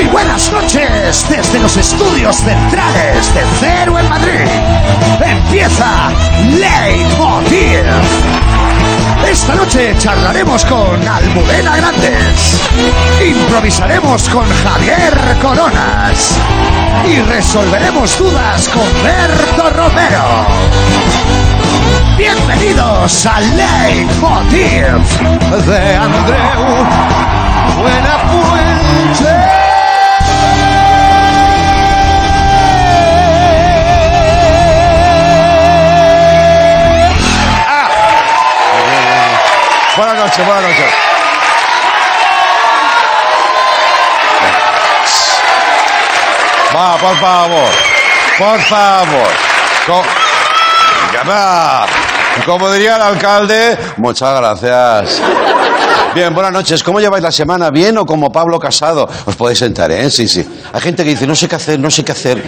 Muy buenas noches desde los estudios centrales de Cero en Madrid. Empieza Leitmotiv. Esta noche charlaremos con Almudena Grandes. Improvisaremos con Javier Coronas. Y resolveremos dudas con Berto Romero. Bienvenidos a Leitmotiv de Andreu Buenafuente. Buenas noches, buenas noches. Va, por favor. Por favor. Como diría el alcalde, muchas gracias. Bien, buenas noches. ¿Cómo lleváis la semana? ¿Bien o como Pablo Casado? Os podéis sentar, ¿eh? Sí, sí. Hay gente que dice, no sé qué hacer, no sé qué hacer.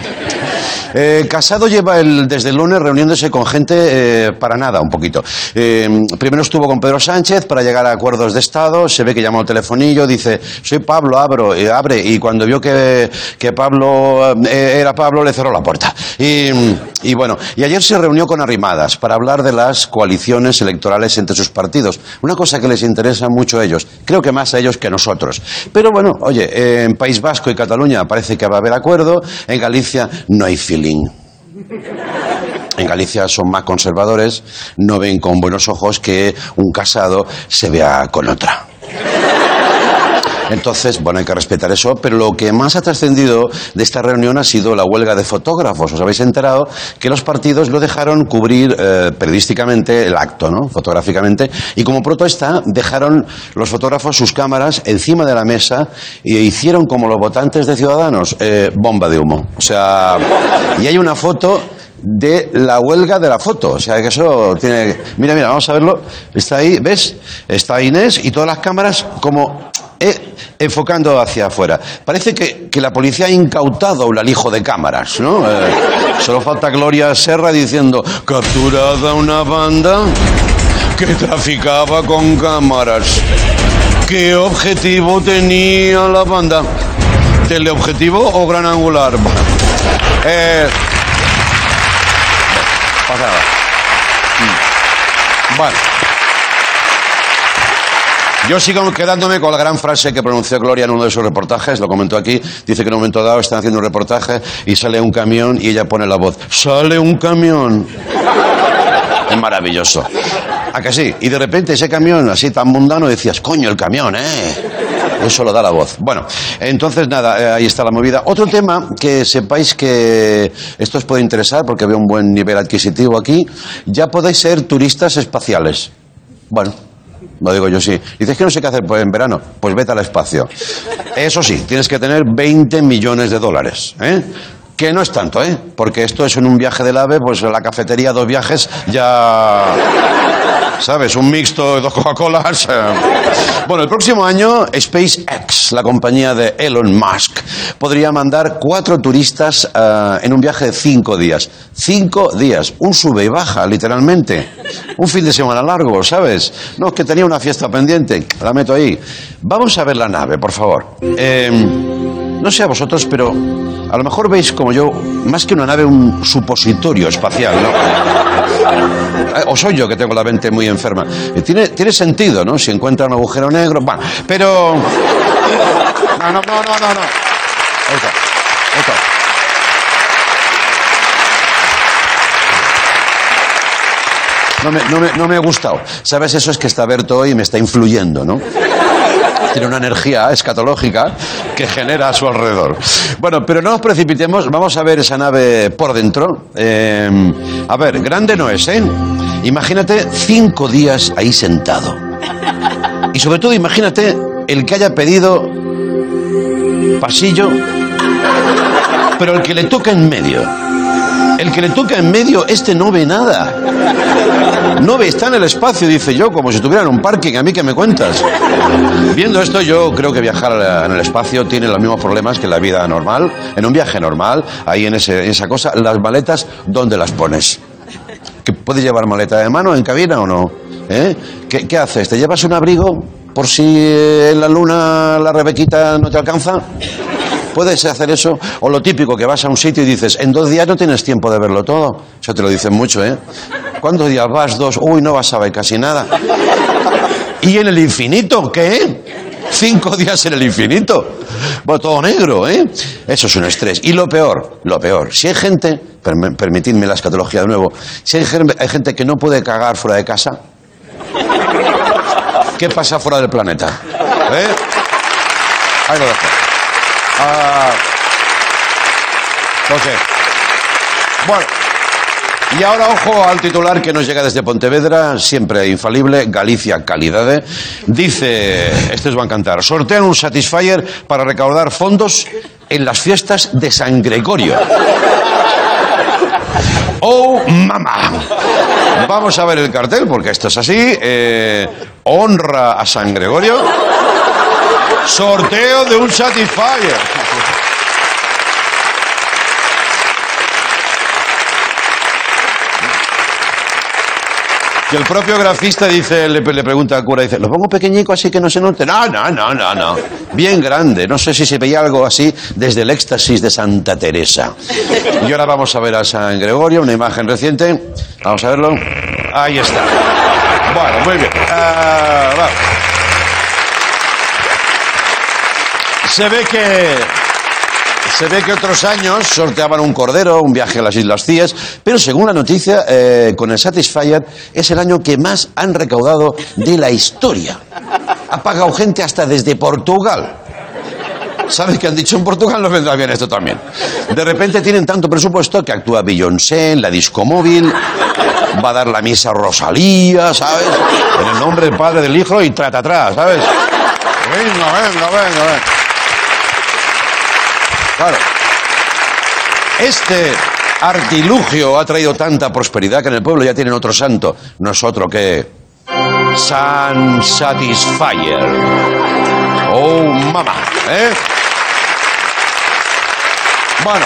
Eh, Casado lleva el, desde el lunes reuniéndose con gente eh, para nada, un poquito. Eh, primero estuvo con Pedro Sánchez para llegar a acuerdos de Estado. Se ve que llamó al telefonillo, dice, soy Pablo, abro, eh, abre. Y cuando vio que, que Pablo era Pablo, le cerró la puerta. Y, y bueno, y ayer se reunió con Arrimadas para hablar de las coaliciones electorales entre sus partidos. Una cosa que les interesa mucho a ellos. Creo que más a ellos que a nosotros. Pero bueno, oye, en País Vasco y Cataluña parece que va a haber acuerdo. En Galicia no hay En Galicia son más conservadores, no ven con buenos ojos que un casado se vea con otra. Entonces, bueno, hay que respetar eso, pero lo que más ha trascendido de esta reunión ha sido la huelga de fotógrafos. Os habéis enterado que los partidos lo dejaron cubrir eh, periodísticamente el acto, ¿no? Fotográficamente, y como protesta dejaron los fotógrafos sus cámaras encima de la mesa y hicieron como los votantes de Ciudadanos, eh, bomba de humo. O sea, y hay una foto de la huelga de la foto. O sea, que eso tiene... Mira, mira, vamos a verlo. Está ahí, ¿ves? Está Inés y todas las cámaras como eh, enfocando hacia afuera. Parece que, que la policía ha incautado un alijo de cámaras, ¿no? Eh, solo falta Gloria Serra diciendo, capturada una banda que traficaba con cámaras. ¿Qué objetivo tenía la banda? ¿Teleobjetivo o gran angular? Eh, pasa nada. Mm. Bueno. Yo sigo quedándome con la gran frase que pronunció Gloria en uno de sus reportajes, lo comentó aquí, dice que en un momento dado están haciendo un reportaje y sale un camión y ella pone la voz, sale un camión. Es maravilloso. ¿A que sí? Y de repente ese camión así tan mundano decías, coño, el camión, ¿eh? Eso lo da la voz. Bueno, entonces nada, eh, ahí está la movida. Otro tema que sepáis que esto os puede interesar porque veo un buen nivel adquisitivo aquí, ya podéis ser turistas espaciales. Bueno, lo digo yo sí. Dices que no sé qué hacer pues, en verano. Pues vete al espacio. Eso sí, tienes que tener 20 millones de dólares. ¿eh? Que no es tanto, ¿eh? Porque esto es en un viaje del AVE, pues la cafetería, dos viajes, ya. ¿Sabes? Un mixto de dos Coca-Colas. eh. Bueno, el próximo año SpaceX, la compañía de Elon Musk, podría mandar cuatro turistas eh, en un viaje de cinco días. Cinco días. Un sube y baja, literalmente. Un fin de semana largo, ¿sabes? No, es que tenía una fiesta pendiente. La meto ahí. Vamos a ver la nave, por favor. Eh, no sé a vosotros, pero a lo mejor veis como yo, más que una nave, un supositorio espacial, ¿no? Eh, O soy yo que tengo la mente muy enferma. Eh, Tiene, tiene sentido, ¿no? Si encuentra un agujero negro, va. Pero. No, no, no, no, no. no. No me, no, me, no me ha gustado. ¿Sabes? Eso es que está Berto hoy y me está influyendo, ¿no? Tiene una energía escatológica que genera a su alrededor. Bueno, pero no nos precipitemos. Vamos a ver esa nave por dentro. Eh, a ver, grande no es, ¿eh? Imagínate cinco días ahí sentado. Y sobre todo, imagínate el que haya pedido pasillo, pero el que le toca en medio. El que le toca en medio, este no ve nada. No ve, está en el espacio, dice yo, como si estuviera en un parking. ¿A mí qué me cuentas? Viendo esto, yo creo que viajar en el espacio tiene los mismos problemas que la vida normal. En un viaje normal, ahí en, ese- en esa cosa, las maletas, ¿dónde las pones? ¿Que ¿Puedes llevar maleta de mano en cabina o no? ¿Eh? ¿Qué, qué haces? ¿Te llevas un abrigo por si eh, en la luna la rebequita no te alcanza? ¿Puedes hacer eso? O lo típico, que vas a un sitio y dices, en dos días no tienes tiempo de verlo todo. Eso te lo dicen mucho, ¿eh? ¿Cuántos días vas? Dos. Uy, no vas a ver casi nada. ¿Y en el infinito qué? Cinco días en el infinito. Bueno, todo negro, ¿eh? Eso es un estrés. Y lo peor, lo peor, si hay gente, perm- permitidme la escatología de nuevo, si hay, hay gente que no puede cagar fuera de casa, ¿qué pasa fuera del planeta? ¿Eh? Ahí lo. Ah. Bueno. Y ahora ojo al titular que nos llega desde Pontevedra, siempre infalible, Galicia Calidad. Dice, este os va a encantar, sortean un Satisfyer para recaudar fondos en las fiestas de San Gregorio. ¡Oh, mamá! Vamos a ver el cartel, porque esto es así. eh, honra a San Gregorio. Sorteo de un Satisfyer. Que el propio grafista dice, le, pregunta al cura, dice, ¿lo pongo pequeñico así que no se note? No, no, no, no, no. Bien grande. No sé si se veía algo así desde el éxtasis de Santa Teresa. Y ahora vamos a ver a San Gregorio, una imagen reciente. Vamos a verlo. Ahí está. Bueno, muy bien. Ah, va. Se ve que se ve que otros años sorteaban un cordero, un viaje a las Islas Cíes, pero según la noticia, eh, con el Satisfyer es el año que más han recaudado de la historia. Ha pagado gente hasta desde Portugal. ¿Sabes qué han dicho en Portugal? No vendrá bien esto también. De repente tienen tanto presupuesto que actúa Beyoncé en la disco móvil, va a dar la misa a Rosalía, ¿sabes? En el nombre del Padre, del Hijo y trata atrás, ¿sabes? Venga, venga, venga, venga. Claro. Este artilugio ha traído tanta prosperidad que en el pueblo ya tienen otro santo. No es otro que. San Satisfyer. Oh, mamá. ¿Eh? Bueno.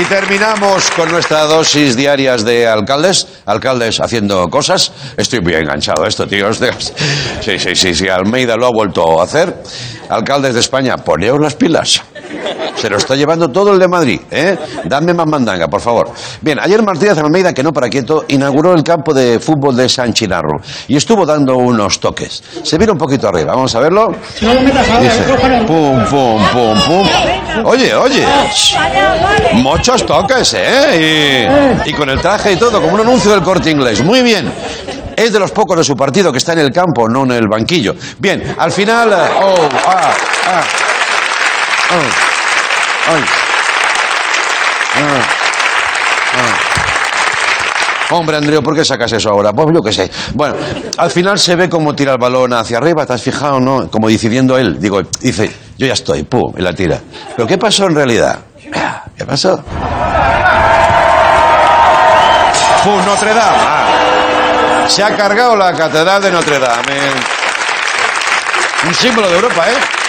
Y terminamos con nuestra dosis diarias de alcaldes. Alcaldes haciendo cosas. Estoy muy enganchado a esto, tío. Sí, sí, sí, sí. Almeida lo ha vuelto a hacer. Alcaldes de España, poneos las pilas. Se lo está llevando todo el de Madrid, ¿eh? Dame más mandanga, por favor. Bien, ayer Martínez Almeida, que no para quieto, inauguró el campo de fútbol de San Chinarro y estuvo dando unos toques. Se vino un poquito arriba, vamos a verlo. Dice, pum, pum, pum, pum. Oye, oye, muchos toques, ¿eh? Y, y con el traje y todo, como un anuncio del corte inglés. Muy bien. Es de los pocos de su partido que está en el campo, no en el banquillo. Bien, al final. eh, Oh, ah, ah. oh. Ah. Ah. Hombre, Andreu, ¿por qué sacas eso ahora? Pues yo qué sé. Bueno, al final se ve cómo tira el balón hacia arriba, ¿te has fijado, no? Como decidiendo él. Digo, dice, yo ya estoy, pum, y la tira. ¿Pero qué pasó en realidad? ¿Qué pasó? ¡Pum, Notre Dame! Ah. Se ha cargado la catedral de Notre Dame. Un símbolo de Europa, ¿eh?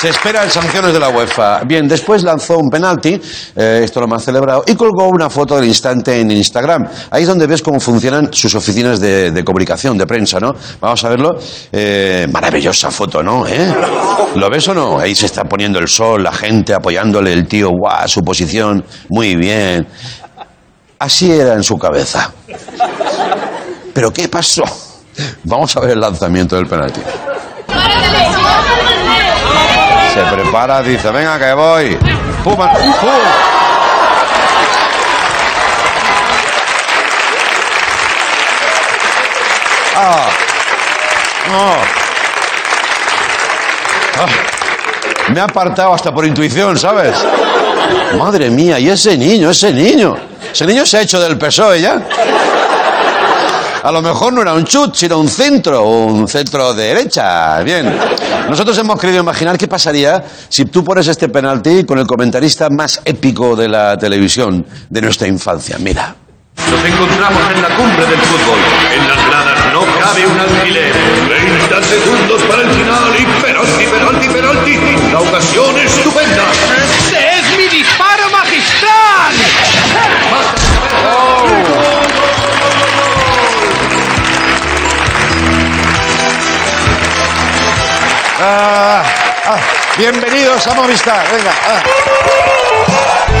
Se esperan sanciones de la UEFA. Bien, después lanzó un penalti, eh, esto lo más celebrado, y colgó una foto del instante en Instagram. Ahí es donde ves cómo funcionan sus oficinas de, de comunicación, de prensa, ¿no? Vamos a verlo. Eh, maravillosa foto, ¿no? ¿Eh? ¿Lo ves o no? Ahí se está poniendo el sol, la gente apoyándole, el tío, guau, su posición, muy bien. Así era en su cabeza. ¿Pero qué pasó? Vamos a ver el lanzamiento del penalti. Se prepara, dice, venga que voy. ¡Pum! ¡Pum! ¡Ah! Ah. Me ha apartado hasta por intuición, ¿sabes? Madre mía, y ese niño, ese niño. Ese niño se ha hecho del PSOE ya. A lo mejor no era un chut, sino un centro, un centro de derecha. Bien. Nosotros hemos querido imaginar qué pasaría si tú pones este penalti con el comentarista más épico de la televisión de nuestra infancia. Mira. Nos encontramos en la cumbre del fútbol. En las gradas no cabe un alfiler. 30 segundos para el final y penalti, penalti, penalti. La ocasión estupenda. ¡Este es mi disparo magistral! Ah, ah, bienvenidos a Movistar. Venga. ah.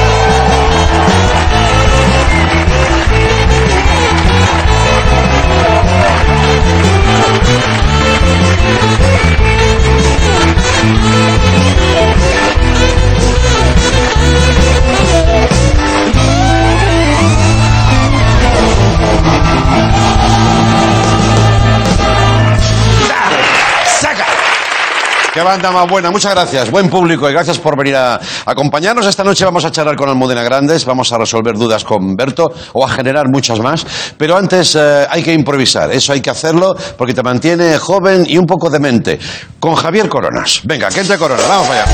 Qué banda más buena, muchas gracias, buen público y gracias por venir a acompañarnos. Esta noche vamos a charlar con Almudena Grandes, vamos a resolver dudas con Berto o a generar muchas más. Pero antes eh, hay que improvisar, eso hay que hacerlo porque te mantiene joven y un poco demente. Con Javier Coronas. Venga, que entre Corona, vamos allá.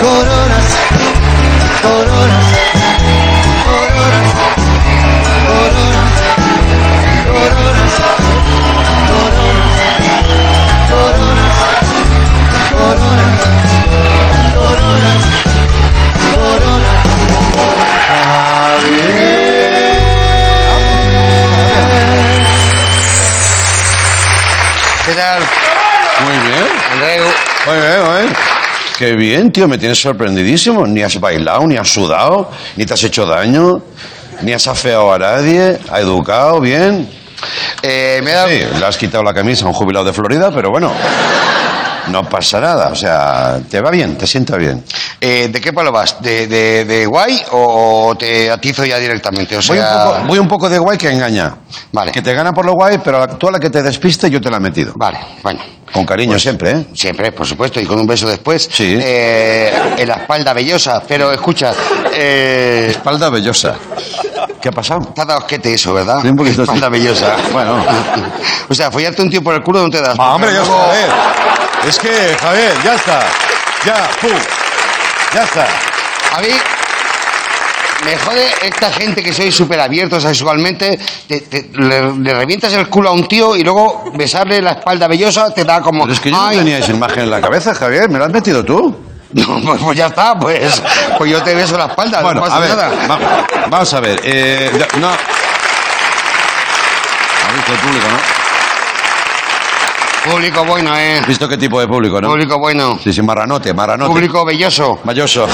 Coronas, muy bien, muy bien. Qué bien, tío, me tienes sorprendidísimo. Ni has bailado, ni has sudado, ni te has hecho daño, ni has afeado a nadie, ha educado bien. Eh, me, he dado, Sí, le has quitado la camisa a un jubilado de Florida, pero bueno, no pasa nada. O sea, te va bien, te sienta bien. eh, ¿De qué palo vas? ¿De, de, de guay o te atizo ya directamente? O Voy un, poco, voy un poco de guay que engaña. Vale. Que te gana por lo guay, pero tú a la que te despiste yo te la he metido. Vale, bueno. Con cariño siempre, ¿eh? Siempre, por supuesto, y con un beso después. Sí. Eh, en la espalda vellosa. Pero escucha, eh, Espalda vellosa. ¿Qué ha pasado? te ha dado osquete eso, ¿verdad? Sí, un poquito, sí. Espalda vellosa. Bueno. o sea, follarte un tío por el culo no te das. Ah, hombre, ya luego- Javier. Es que, Javier, ya está. Ya, pum. Ya está. A mí me jode esta gente que soy súper abierto sexualmente, te- te- le, le revientas el culo a un tío y luego besarle la espalda vellosa te da como... Pero es que yo no "Ay". tenía esa imagen en la cabeza, Javier. ¿Me la has metido tú? No, pues, pues ya está, pues, pues yo te beso la espalda, Bueno, no pasa a ver, nada. va- vamos a ver. Eh, no. ¿Has visto el público, no? Público bueno, eh. ¿Has visto qué tipo de público, no? Público bueno. Sí, sí, marranote, marranote. Público belloso. Mayoso.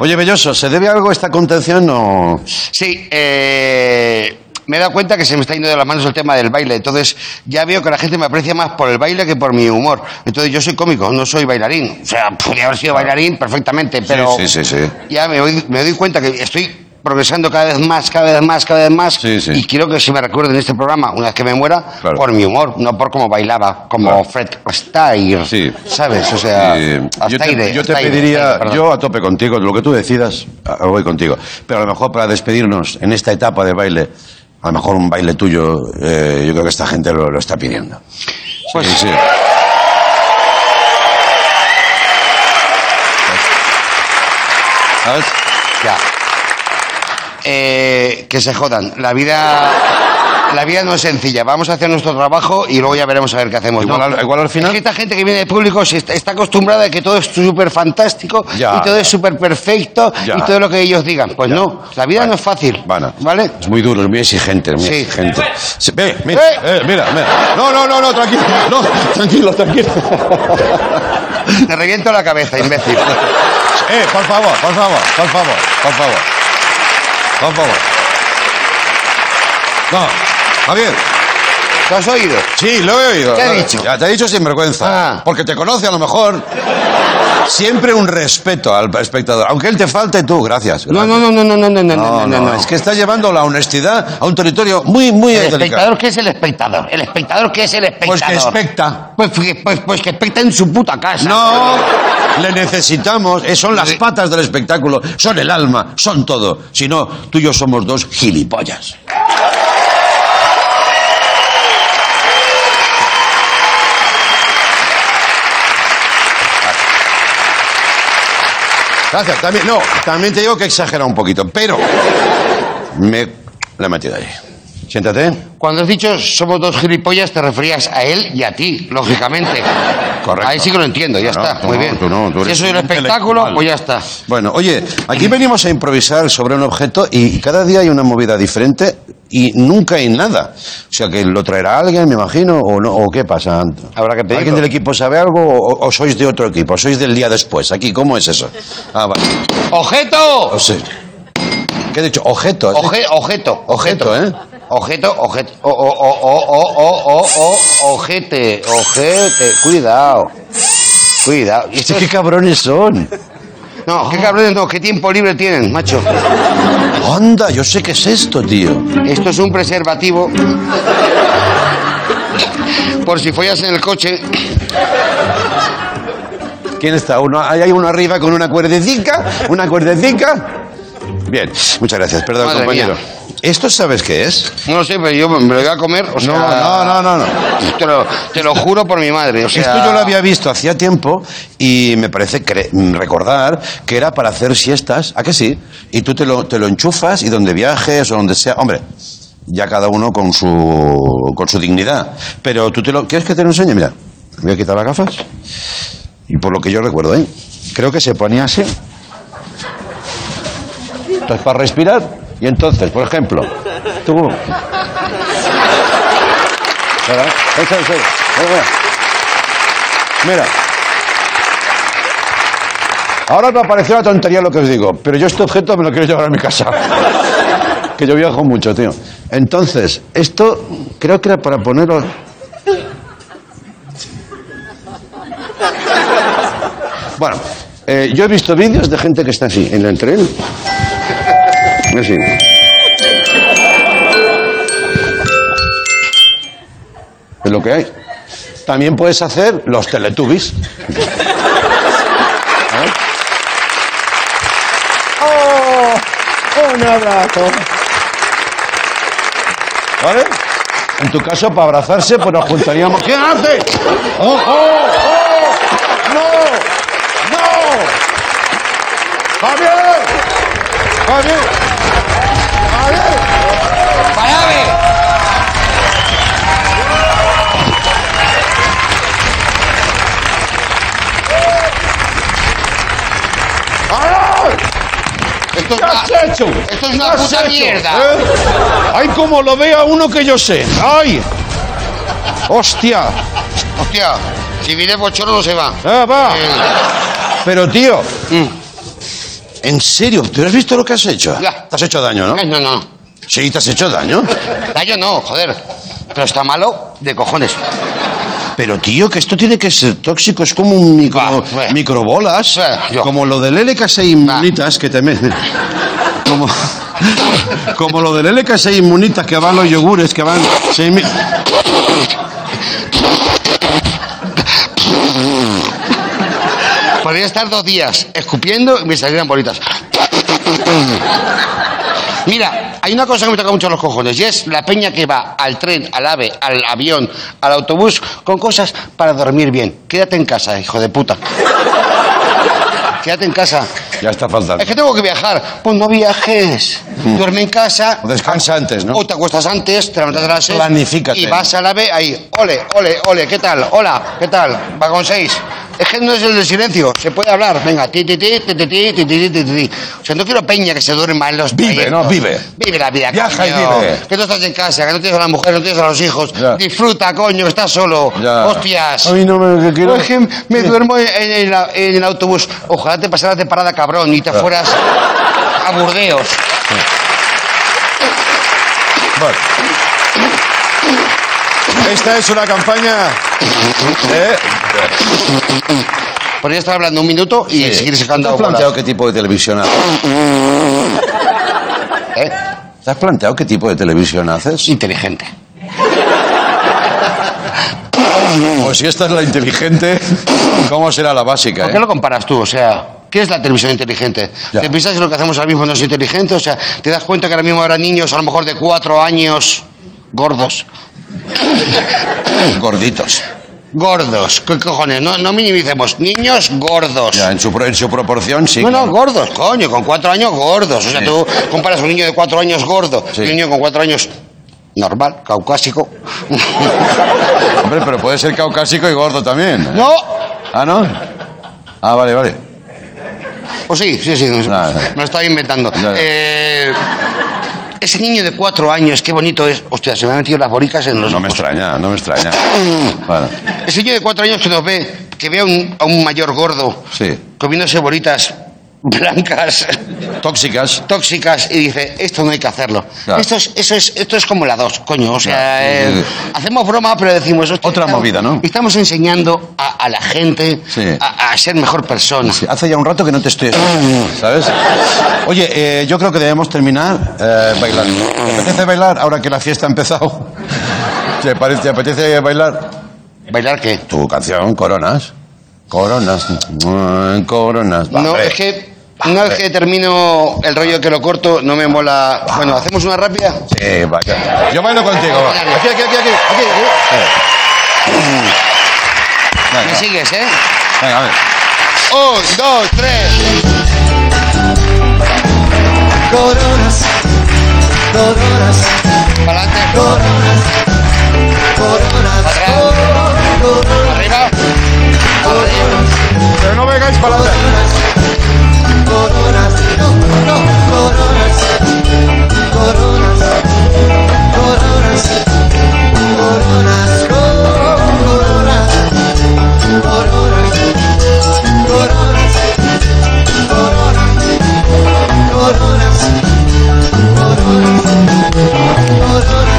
Oye, Belloso, ¿se debe algo a esta contención o...? Sí, eh, me he dado cuenta que se me está yendo de las manos el tema del baile. Entonces ya veo que la gente me aprecia más por el baile que por mi humor. Entonces yo soy cómico, no soy bailarín. O sea, podría haber sido bailarín perfectamente, pero sí, sí, sí. ya me doy, me doy cuenta que estoy progresando cada vez más, cada vez más, cada vez más. Sí, sí. Y quiero que se me recuerde en este programa, una vez que me muera, Claro. por mi humor, no por cómo bailaba, como Claro. Fred Astaire. Sí. ¿Sabes? O sea, yo te, Astaire, yo te Astaire, pediría, Astaire, yo a tope contigo, lo que tú decidas, a- voy contigo. Pero a lo mejor para despedirnos en esta etapa de baile, a lo mejor un baile tuyo, eh, yo creo que esta gente lo, lo está pidiendo. Pues- sí. ¿Sabes? Ya. Eh, que se jodan. La vida, la vida no es sencilla. Vamos a hacer nuestro trabajo y luego ya veremos a ver qué hacemos. Igual ¿no? al- igual al final- Es que esta gente que viene de público se está, está acostumbrada a que todo es súper fantástico Ya, y todo ya. es súper perfecto Ya. y todo lo que ellos digan. Pues no, la vida Vale. no es fácil. Bueno, ¿Vale? Es muy duro, es muy exigente, muy Sí. exigente. Sí, ve, mira, ¡Eh! eh, mira, mira. No, no, no, no, tranquilo. No, tranquilo, tranquilo. Te reviento la cabeza, imbécil. Eh, por favor, por favor, por favor, por favor. Por favor. No, Javier. ¿Lo has oído? Sí, lo he oído. ¿Qué ha dicho? Ya te ha dicho sinvergüenza. Ah. Porque te conoce a lo mejor. Siempre un respeto al espectador. Aunque él te falte, tú, gracias. No, no, no, no, no, no, no, no, No, no, no. Es que está llevando la honestidad a un territorio muy, muy ¿El delicado. espectador qué es el espectador? ¿El espectador qué es el espectador? Pues que expecta. Pues, que- pues, pues que expecta en su puta casa. No, le necesitamos. eh, son las patas del espectáculo, son el alma, son todo. Si no, tú y yo somos dos gilipollas. Gracias. También, no, también te digo que exagera un poquito, pero me la he metido ahí. Siéntate. Cuando has dicho somos dos gilipollas, te referías a él y a ti, lógicamente. Correcto. Ahí sí que lo entiendo, ya Claro, está, muy no, bien. tú no, tú si eres eso es un espectáculo, pues ya está. Bueno, oye, aquí venimos a improvisar sobre un objeto y cada día hay una movida diferente y nunca hay nada. O sea, que lo traerá alguien, me imagino, o no, o qué pasa. Habrá que pedirlo. ¿Alguien del equipo sabe algo o, o sois de otro equipo? ¿Sois del día después? Aquí, ¿cómo es eso? Ah, vale. ¡Objeto! O sea, ¿Qué he dicho? Objeto. Oje- objeto. Objeto, ¿eh? Objeto, objeto, o, oh, o, oh, o, oh, ojete, ojete, cuidado, cuidado. ¿Y qué cabrones son? No, qué cabrones no, qué tiempo libre tienen, macho. Anda, yo sé qué es esto, tío. Esto es un preservativo. Por si follas en el coche. ¿Quién está? Uno, ahí hay uno arriba con una cuerdecica, una cuerdecica. Bien, muchas gracias. Perdón, Madre compañero. Mía. ¿Esto sabes qué es? No sé, pero yo me lo voy a comer. O sea, no, no, no, no. Te lo, te lo juro por mi madre. O sea, Esto yo lo había visto hacía tiempo y me parece cre- recordar que era para hacer siestas. ¿A que sí? Y tú te lo, te lo enchufas y donde viajes o donde sea. Hombre, ya cada uno con su, con su dignidad. Pero tú te lo. ¿Quieres que te lo enseñe? Mira, voy a quitar las gafas. Y por lo que yo recuerdo, ¿eh? Creo que se ponía así. Entonces, para respirar. Y entonces, por ejemplo, tú. Mira. Ahora me pareció una tontería lo que os digo, pero yo este objeto me lo quiero llevar a mi casa. que yo viajo mucho, tío. Entonces, esto creo que era para ponerlo. Bueno, eh, yo he visto vídeos de gente que está así, en el tren. Así. Es lo que hay. También puedes hacer los teletubbies. ¿Eh? ¡Oh! ¡Un abrazo! ¿Vale? En tu caso, para abrazarse, pues nos juntaríamos. ¿Quién hace? ¡Oh, oh, oh! ¡No! ¡No! ¡Javier! ¡Javier! Esto es ¿Qué has hecho? Esto es ¿Qué una puta hecho? mierda. ¿Eh? ¡Ay, como lo vea uno que yo sé! ¡Ay! ¡Hostia! Hostia, si viene bochorno no se va. ¡Ah, va! Eh, Pero, tío, mm. ¿en serio? ¿Tú has visto lo que has hecho? Ya. Te has hecho daño, ¿no? No, no, no. Sí, te has hecho daño. Daño no, joder. Pero está malo de cojones. Pero, tío, que esto tiene que ser tóxico. Es como un micro, bueno. microbolas. Como lo del LK6 inmunitas, que también... Como, como lo del LK6 inmunitas, que van los yogures, que van... seis mil- Podría estar dos días escupiendo y me salieran bolitas. Mira, hay una cosa que me toca mucho los cojones y es la peña que va al tren, al ave, al avión, al autobús con cosas para dormir bien. Quédate en casa, hijo de puta. Quédate en casa. Ya está faltando. Es que tengo que viajar. Pues no viajes. Duerme en casa. O descansa antes, ¿no? O te acuestas antes, te levantas a las seis. Planifícate. Y vas a la B ahí. Ole, ole, ole. ¿Qué tal? Hola, ¿qué tal? Va con seis. Es que no es el de silencio. Se puede hablar. Venga, ti, ti, ti, ti, ti, ti, ti, ti, ti, ti. O sea, no quiero peña que se duerma en los Vive, trayectos. no, vive. Vive la vida, Viaja y coño. vive. Que tú estás en casa, que no tienes a la mujer, no tienes a los hijos. Ya. Disfruta, coño, que estás solo. Ya. Hostias. A mí no me que quiero... Por ejemplo, me duermo en, en la- en el autobús. Ojalá te pasaras de parada, cabrón, y te fueras a Burdeos. Bueno. Esta es una campaña... ¿eh? Podría estar hablando un minuto y seguir ¿Te sacando has bolas. planteado qué tipo de televisión haces? ¿Eh? ¿Te has planteado qué tipo de televisión haces? Inteligente. Pues si esta es la inteligente, ¿cómo será la básica? ¿Por eh? qué lo comparas tú? O sea, ¿qué es la televisión inteligente? Ya. ¿Te piensas que lo que hacemos ahora mismo no es inteligente? O sea, ¿te das cuenta que ahora mismo habrá niños a lo mejor de cuatro años gordos? Gorditos. Gordos, ¿qué cojones? No, no minimicemos. Niños gordos. Ya, en su, pro- en su proporción sí. No, no, gordos, coño, con cuatro años gordos. O sea, Sí. tú comparas un niño de cuatro años gordo Sí. y un niño con cuatro años normal, caucásico. Hombre, pero puede ser caucásico y gordo también. ¿eh? no, ¿Ah, no? Ah, vale, vale. pues sí, sí, sí, Ah, me lo estaba inventando. Ya, ya. Eh, ese niño de cuatro años, qué bonito es. Hostia, se me han metido las boricas en los No me extraña, no me extraña. Bueno, Ese niño de cuatro años que nos ve, que ve a un, a un mayor gordo sí. comiéndose bolitas blancas, Tóxicas. tóxicas, y dice, esto no hay que hacerlo. Claro. Esto, es, eso es, esto es como la dos, coño. O sea, Claro. eh, hacemos broma, pero decimos... Otra estamos- movida, ¿no? Estamos enseñando a, a la gente Sí. a, a ser mejor persona. Sí, hace ya un rato que no te estoy ¿sabes? Oye, eh, yo creo que debemos terminar eh, bailando. ¿Te apetece bailar ahora que la fiesta ha empezado? ¿Te, parece- te apetece bailar? ¿Bailar qué? Tu canción, Coronas. Coronas. mm, Coronas. Va, No, hombre. es que una vez que termino el rollo que lo corto, no me mola. Bueno, ¿hacemos una rápida? Sí, vaya. Yo bailo contigo. va. Aquí, aquí, aquí, aquí. aquí, aquí. Me sigues, ¿eh? venga, a ver. Un, dos, tres. Coronas, coronas, Para adelante. coronas, coronas, coronas, Arriba. Pero no vengáis para adelante. Coronas, no, no, coronas, coronas, coronas, coronas, coronas, coronas, coronas, coronas, coronas, coronas, coronas,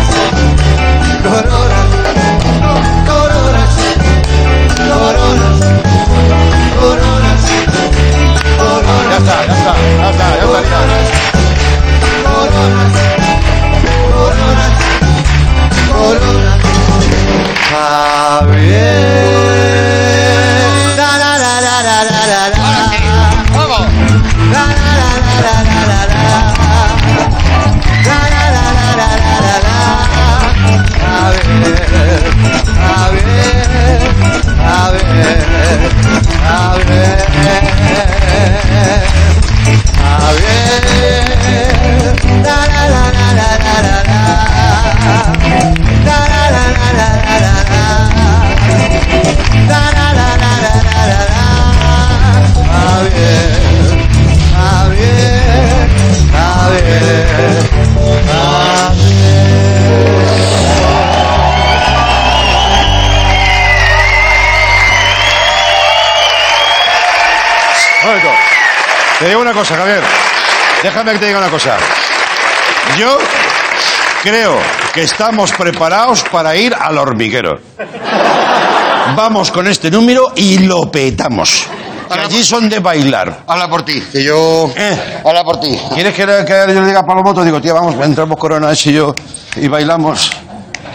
tá, já tá ligado. Cosa, Javier. Déjame que te diga una cosa. Yo creo que estamos preparados para ir al hormiguero. Vamos con este número y lo petamos. Que allí son de bailar. Habla por ti, que yo. Eh. Habla por ti. ¿Quieres que, que yo le diga a Palomoto? Digo, tía, vamos, entramos Corona y yo y bailamos.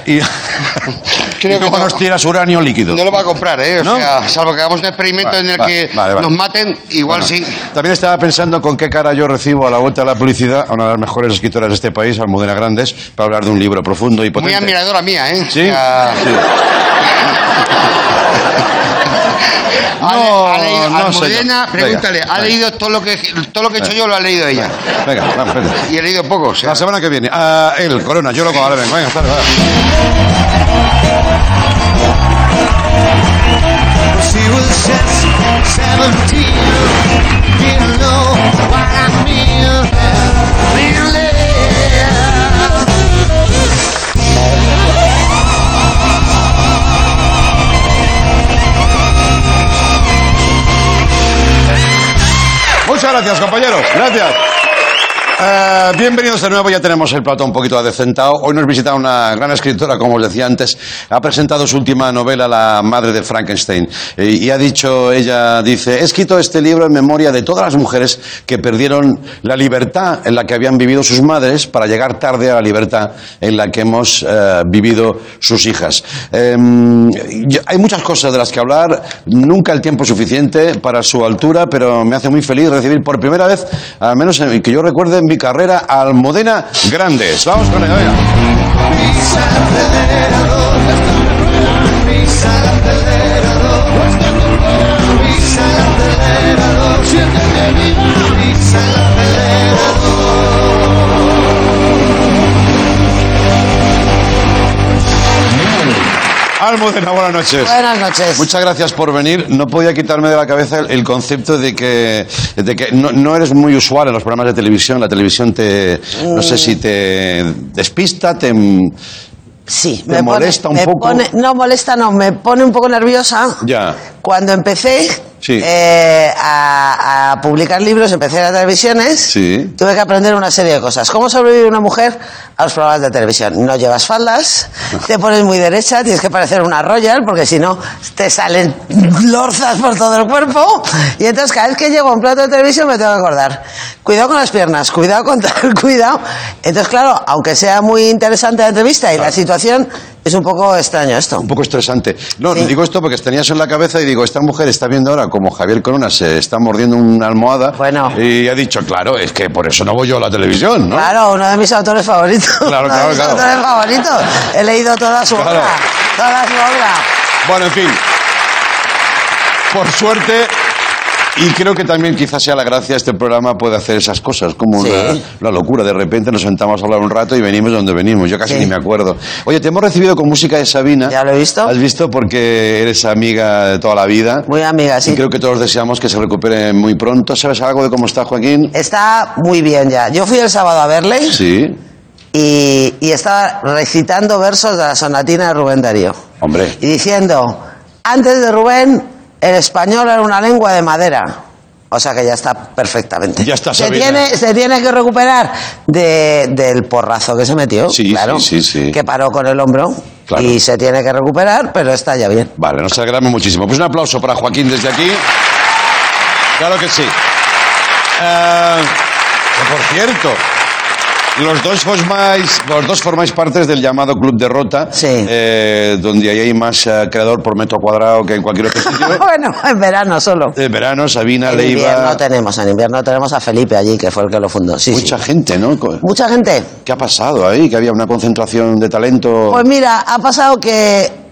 Y, Creo que nos tiras uranio líquido. No lo va a comprar, ¿eh? O ¿No? sea, salvo que hagamos un experimento Vale, en el vale, que vale, nos maten, igual Bueno, sí. También estaba pensando con qué cara yo recibo a la vuelta de la publicidad a una de las mejores escritoras de este país, Almudena Grandes, para hablar de un libro profundo y potente. Muy admiradora mía, ¿eh? ¿Sí? O sea, Sí. ha, No, ha leído, no sé Almudena, pregúntale, Venga, ha venga. leído todo lo que todo lo que he hecho yo, lo ha leído ella. Venga, vamos, venga. Y he leído poco, o sea. La semana que viene. Ah, él, Corona, yo lo Vale, venga, venga, dale. Muchas gracias, compañeros. Gracias. Eh, bienvenidos de nuevo, ya tenemos el plato un poquito adecentado. Hoy nos visita una gran escritora, como os decía antes. Ha presentado su última novela, La madre de Frankenstein. Eh, y ha dicho, ella dice, he escrito este libro en memoria de todas las mujeres que perdieron la libertad en la que habían vivido sus madres para llegar tarde a la libertad en la que hemos eh, vivido sus hijas. Yo- hay muchas cosas de las que hablar, nunca el tiempo suficiente para su altura, pero me hace muy feliz recibir por primera vez, al menos en- que yo recuerde mi carrera, Almudena Grandes. Vamos con ella. Almudena, buenas noches. Buenas noches. Muchas gracias por venir. No podía quitarme de la cabeza el, el concepto de que, de que no, no eres muy usual en los programas de televisión. La televisión te, no sé si te despista, te... Sí, ¿Te molesta un me poco? pone- no, molesta no, me pone un poco nerviosa. Ya. Cuando empecé Sí. eh, a, a publicar libros, empecé en las televisiones, Sí. tuve que aprender una serie de cosas. ¿Cómo sobrevive una mujer a los programas de televisión? No llevas faldas, te pones muy derecha, tienes que parecer una royal, porque si no te salen lorzas por todo el cuerpo. Y entonces cada vez que llego a un plato de televisión me tengo que acordar. Cuidado con las piernas, cuidado con tal, cuidado. Entonces, claro, aunque sea muy interesante la entrevista y la situación, es un poco extraño esto. Un poco estresante. No, Sí. digo esto porque tenía eso en la cabeza y digo, esta mujer está viendo ahora como Javier Corona se está mordiendo una almohada. Bueno. Y ha dicho, claro, es que por eso no voy yo a la televisión, ¿no? Claro, uno de mis autores favoritos. Claro, Uno claro, de mis claro. autores favoritos. He leído toda su Claro. obra. Toda su obra. Bueno, en fin. Por suerte, y creo que también quizás sea la gracia, este programa puede hacer esas cosas, como Sí. una, una locura. De repente nos sentamos a hablar un rato y venimos de donde venimos. Yo casi Sí. ni me acuerdo. Oye, te hemos recibido con música de Sabina. Ya lo he visto. Has visto porque eres amiga de toda la vida. Muy amiga, Y sí. creo que todos deseamos que se recupere muy pronto. ¿Sabes algo de cómo está Joaquín? Está muy bien ya. Yo fui el sábado a verle Sí. y, y estaba recitando versos de la sonatina de Rubén Darío. Hombre. Y diciendo, antes de Rubén, el español era una lengua de madera. O sea que ya está perfectamente. Ya está, se Sabina. tiene, se tiene que recuperar de- del porrazo que se metió. Sí, claro, sí, sí, sí. Que paró con el hombro. Claro. Y se tiene que recuperar, pero está ya bien. Vale, nos alegramos muchísimo. Pues un aplauso para Joaquín desde aquí. Claro que sí. Eh, que por cierto, los dos formáis, los dos formáis partes del llamado Club de Rota, Sí. eh, donde ahí hay más eh, creador por metro cuadrado que en cualquier otro sitio. bueno, en verano solo. En verano, Sabina, En Leiva, invierno tenemos, en invierno tenemos a Felipe allí, que fue el que lo fundó. Sí, mucha sí. gente, ¿no? Mucha gente. ¿Qué ha pasado ahí? Que había una concentración de talento. Pues mira, ha pasado que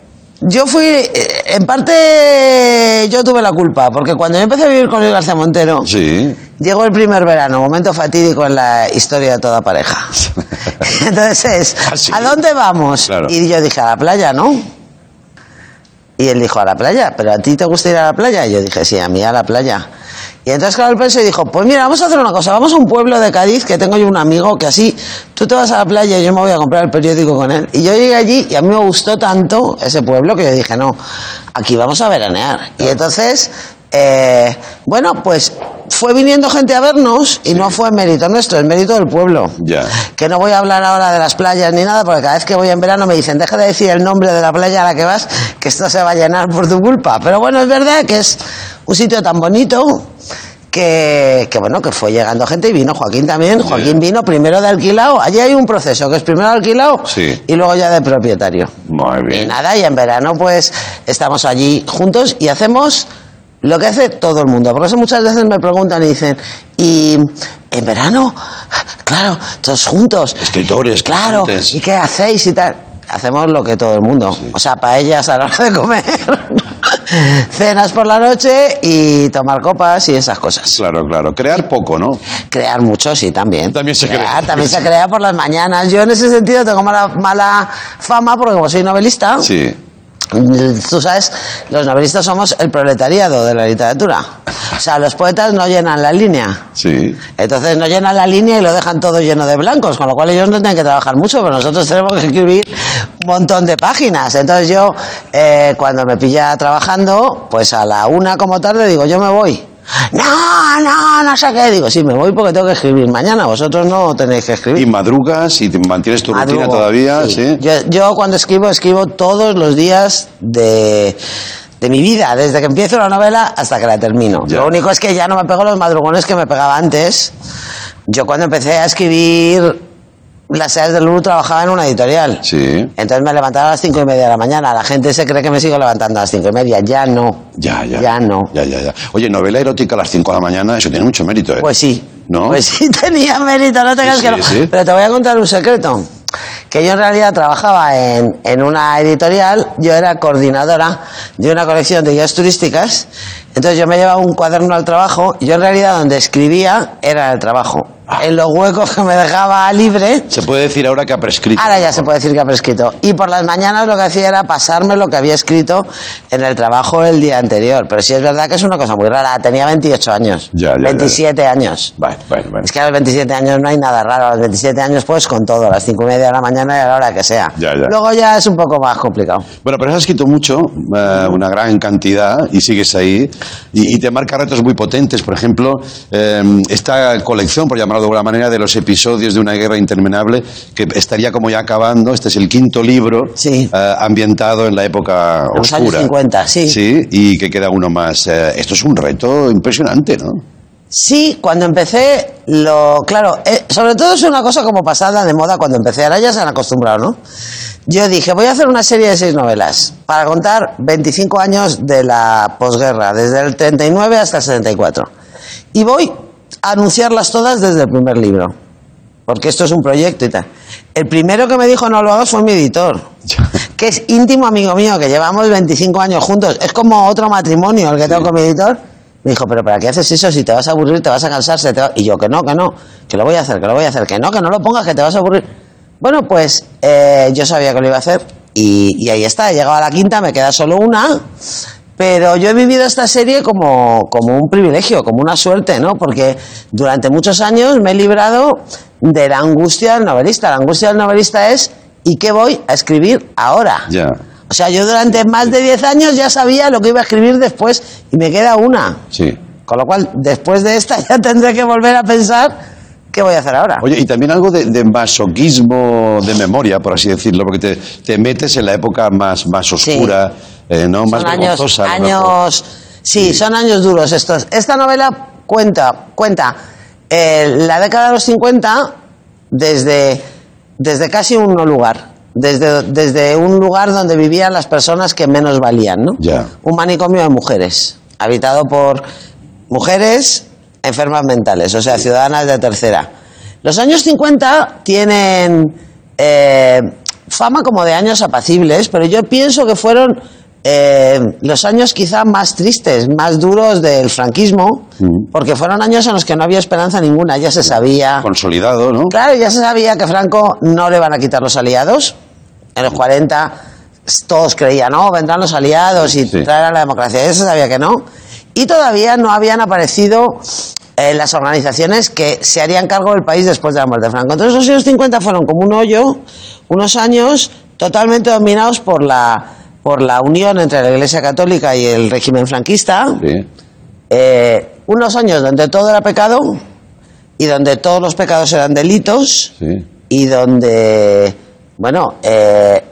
yo fui, eh, en parte yo tuve la culpa, porque cuando yo empecé a vivir con Luis García Montero, Sí. llegó el primer verano, momento fatídico en la historia de toda pareja. Entonces es, ¿Ah? ¿a dónde vamos? Claro. Y yo dije, a la playa, ¿no? Y él dijo, a la playa, ¿pero a ti te gusta ir a la playa? Y yo dije, sí, a mí a la playa. Y entonces, claro, él pensó y dijo, pues mira, vamos a hacer una cosa, vamos a un pueblo de Cádiz, que tengo yo un amigo, que así, tú te vas a la playa y yo me voy a comprar el periódico con él. Y yo llegué allí y a mí me gustó tanto ese pueblo que yo dije, no, aquí vamos a veranear. Y entonces, eh, bueno, pues fue viniendo gente a vernos y no fue mérito nuestro, es mérito del pueblo. Ya. Que no voy a hablar ahora de las playas ni nada, porque cada vez que voy en verano me dicen, deja de decir el nombre de la playa a la que vas, que esto se va a llenar por tu culpa. Pero bueno, es verdad que es un sitio tan bonito que, que bueno, que fue llegando gente y vino Joaquín también. Joaquín vino primero de alquilado. Allí hay un proceso, que es primero de alquilado Sí. y luego ya de propietario. Muy Y bien. nada, y en verano pues estamos allí juntos y hacemos lo que hace todo el mundo. Por eso muchas veces me preguntan y dicen, ¿y en verano? Claro, todos juntos. Escritores, Claro, cantantes. ¿y qué hacéis y tal? Hacemos lo que todo el mundo. O sea, paellas a la hora de comer, cenas por la noche y tomar copas y esas cosas. Claro, claro. Crear poco, ¿no? Crear mucho, sí, también. También se Crear, crea. También se crea por las mañanas. Yo en ese sentido tengo mala, mala fama porque como soy novelista, Sí. Tú sabes, los novelistas somos el proletariado de la literatura. O sea, los poetas no llenan la línea. Sí. Entonces no llenan la línea y lo dejan todo lleno de blancos, con lo cual ellos no tienen que trabajar mucho, pero nosotros tenemos que escribir un montón de páginas. Entonces yo, eh, cuando me pilla trabajando, pues a la una como tarde digo, yo me voy. No, no, no sé qué. Digo, sí, me voy porque tengo que escribir mañana. Vosotros no tenéis que escribir. Y madrugas y te mantienes tu rutina todavía, sí. sí. Yo, yo cuando escribo, escribo todos los días de, de mi vida, desde que empiezo la novela hasta que la termino. Ya. Lo único es que ya no me pego los madrugones que me pegaba antes. Yo cuando empecé a escribir Las Seas del Lulu trabajaba en una editorial. Sí. Entonces me levantaba a las cinco y media de la mañana. La gente se cree que me sigo levantando a las cinco y media. Ya no. Ya, ya. Ya no. Ya, ya, ya. Oye, novela erótica a las 5 de la mañana, eso tiene mucho mérito, ¿eh? Pues sí. ¿No? Pues sí tenía mérito, no te creas Sí, que no. sí, sí. Pero te voy a contar un secreto. Que yo en realidad trabajaba en, en una editorial, yo era coordinadora de una colección de guías turísticas Entonces yo me llevaba un cuaderno al trabajo y yo en realidad donde escribía era en el trabajo. Ah. En los huecos que me dejaba libre, Se puede decir ahora que ha prescrito. ahora ya se puede decir que ha prescrito. Y por las mañanas lo que hacía era pasarme lo que había escrito en el trabajo el día anterior. Pero sí es verdad que es una cosa muy rara. Tenía 28 años. Ya, ya, ya. 27 años. Bueno, bueno, bueno. Es que a los 27 años no hay nada raro. A los 27 años pues con todo, a las 5 y media de la mañana y a la hora que sea. Ya, ya. Luego ya es un poco más complicado. Bueno, pero has escrito mucho, eh, una gran cantidad, y sigues ahí, y, y te marca retos muy potentes. Por ejemplo, eh, esta colección, por llamarlo de alguna manera, de los episodios de una guerra interminable, que estaría como ya acabando. Este es el quinto libro, Sí. eh, ambientado en la época los oscura. años 50, sí. Sí, y que queda uno más. Eh, esto es un reto impresionante, ¿no? Sí, cuando empecé, lo claro, eh, sobre todo es una cosa como pasada de moda cuando empecé, ahora ya se han acostumbrado, ¿no? Yo dije, voy a hacer una serie de seis novelas para contar 25 años de la posguerra, desde el 39 hasta el 74. Y voy a anunciarlas todas desde el primer libro, porque esto es un proyecto y tal. El primero que me dijo no lo hagas fue mi editor, que es íntimo amigo mío, que llevamos 25 años juntos. Es como otro matrimonio el que tengo con mi editor. Me dijo, pero ¿para qué haces eso? Si te vas a aburrir, te vas a cansar. se te va-". Y yo, que no, que no, que lo voy a hacer, que lo voy a hacer, que no, que no lo pongas, que te vas a aburrir. Bueno, pues eh, yo sabía que lo iba a hacer y, y ahí está. He llegado a la quinta, me queda solo una. Pero yo he vivido esta serie como, como un privilegio, como una suerte, ¿no? Porque durante muchos años me he librado de la angustia del novelista. La angustia del novelista es, ¿y qué voy a escribir ahora? Ya. O sea, yo durante más de 10 años ya sabía lo que iba a escribir después y me queda una. Sí. Con lo cual, después de esta ya tendré que volver a pensar qué voy a hacer ahora. Oye, y también algo de, de masoquismo de memoria, por así decirlo, porque te, te metes en la época más, más oscura, eh, ¿no? Más son años, sí, son años duros estos. Esta novela cuenta, cuenta eh, la década de los 50 desde, desde casi un no lugar. Desde, desde un lugar donde vivían las personas que menos valían, ¿no? Ya. Un manicomio de mujeres, habitado por mujeres enfermas mentales, o sea, ciudadanas de tercera. Los años 50 tienen eh, fama como de años apacibles, pero yo pienso que fueron eh, los años quizá más tristes, más duros del franquismo, porque fueron años en los que no había esperanza ninguna, ya se sabía. Consolidado, ¿no? Claro, ya se sabía que Franco no le van a quitar los aliados. En los 40 todos creían, no, vendrán los aliados y Sí. traerán la democracia. Ya se sabía que no. Y todavía no habían aparecido eh, las organizaciones que se harían cargo del país después de la muerte de Franco. Entonces los años 50 fueron como un hoyo, unos años totalmente dominados por la, por la unión entre la Iglesia Católica y el régimen franquista. Sí. Eh, unos años donde todo era pecado y donde todos los pecados eran delitos Sí. y donde, bueno, eh,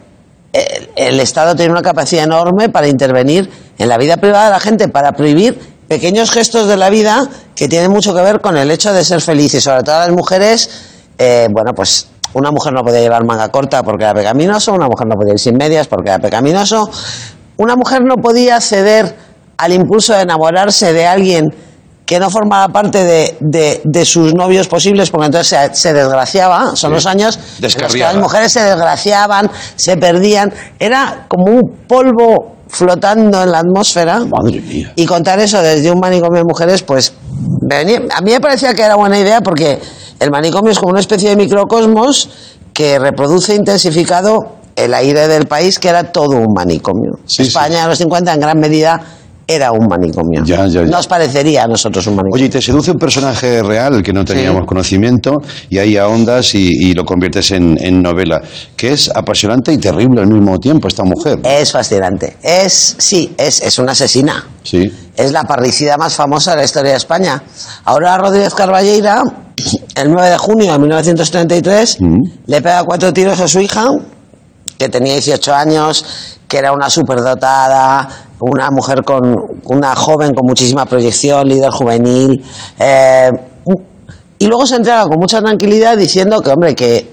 el, el Estado tiene una capacidad enorme para intervenir en la vida privada de la gente, para prohibir pequeños gestos de la vida que tienen mucho que ver con el hecho de ser feliz y sobre todo las mujeres, eh, bueno, pues una mujer no podía llevar manga corta porque era pecaminoso, una mujer no podía ir sin medias porque era pecaminoso, una mujer no podía ceder al impulso de enamorarse de alguien que no formaba parte de, de- de sus novios posibles, porque entonces se, se desgraciaba. Son Sí. los años en los que las mujeres se desgraciaban, se perdían. Era como un polvo flotando en la atmósfera. Madre mía. Y contar eso desde un manicomio de mujeres, pues a mí me parecía que era buena idea porque el manicomio es como una especie de microcosmos que reproduce intensificado el aire del país, que era todo un manicomio. Sí, España en los 50 en gran medida era un manicomio. Ya, ya, ya. Nos parecería a nosotros un manicomio. Oye, y te seduce un personaje real que no teníamos Sí. conocimiento y ahí ahondas y, y lo conviertes en, en novela, que es apasionante y terrible al mismo tiempo esta mujer. Es fascinante. Es, sí, es, es una asesina. Sí. Es la parricida más famosa de la historia de España. Aurora Rodríguez Carballeira, el 9 de junio de 1933, le pega cuatro tiros a su hija, que tenía 18 años, que era una superdotada, una mujer con una joven con muchísima proyección, líder juvenil. eh, y luego se entrega con mucha tranquilidad diciendo que, hombre, que,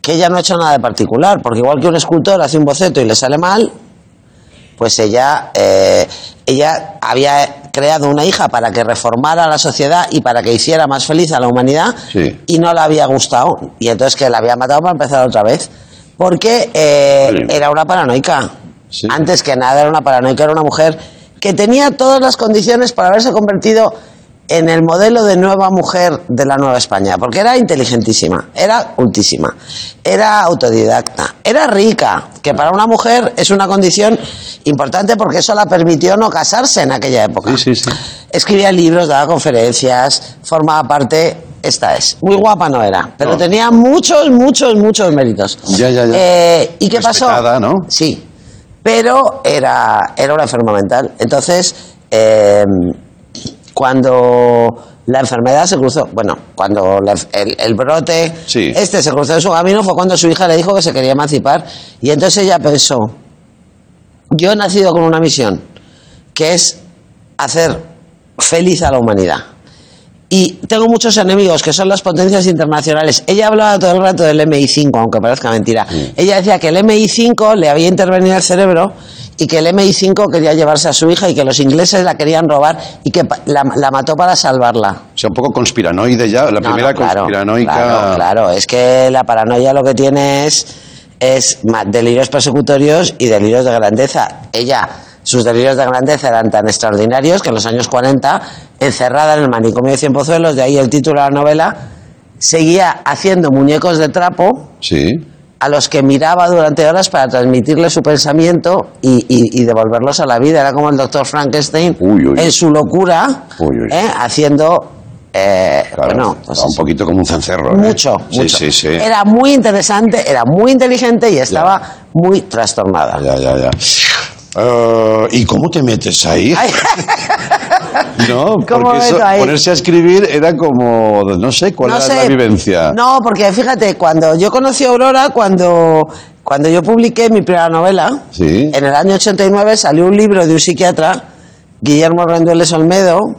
que ella no ha hecho nada de particular, porque igual que un escultor hace un boceto y le sale mal, pues ella, eh, ella había creado una hija para que reformara la sociedad y para que hiciera más feliz a la humanidad Sí. y no le había gustado. Y entonces que la había matado para empezar otra vez. Porque eh, era una paranoica. Sí. Antes que nada era una paranoica, era una mujer que tenía todas las condiciones para haberse convertido en el modelo de nueva mujer de la Nueva España, porque era inteligentísima, era cultísima, era autodidacta, era rica, que para una mujer es una condición importante porque eso la permitió no casarse en aquella época. Sí, sí, sí. Escribía libros, daba conferencias, formaba parte, esta es. Muy guapa no era, pero No. tenía muchos, muchos, muchos méritos. Ya, ya, ya. Eh, ¿Y qué Respetada, pasó? ¿no? Sí, pero era, era una enferma mental. Entonces, eh, cuando la enfermedad se cruzó, bueno, cuando la- el, el brote Sí. este se cruzó en su camino fue cuando su hija le dijo que se quería emancipar y entonces ella pensó, yo he nacido con una misión, que es hacer feliz a la humanidad. Y tengo muchos enemigos que son las potencias internacionales. Ella hablaba todo el rato del MI5, aunque parezca mentira. Ella decía que el MI5 le había intervenido el cerebro y que el MI5 quería llevarse a su hija y que los ingleses la querían robar y que la, la mató para salvarla. O sea, un poco conspiranoide ya, la No, primera no, claro, conspiranoica. Claro, claro, es que la paranoia lo que tiene es, es delirios persecutorios y delirios de grandeza. Ella, sus delirios de grandeza eran tan extraordinarios que en los años 40, encerrada en el manicomio de Cienpozuelos, de ahí el título de la novela, seguía haciendo muñecos de trapo Sí. a los que miraba durante horas para transmitirle su pensamiento y, y- y devolverlos a la vida. Era como el doctor Frankenstein Uy, uy. en su locura, Uy. ¿eh? haciendo... eh, Claro, bueno, pues un poquito como un cencerro. ¿eh? Mucho, Sí, mucho. sí, sí. Era muy interesante, era muy inteligente y estaba muy trastornada. Ya, ya, ya. Eh, ¿Y cómo te metes ahí? No, ¿Cómo porque eso, meto ahí? ponerse a escribir era como, no sé, ¿cuál no era sé. la vivencia? No, porque fíjate, cuando yo conocí a Aurora, cuando, cuando yo publiqué mi primera novela, Sí. en el año 89 salió un libro de un psiquiatra, Guillermo Rendueles Olmedo,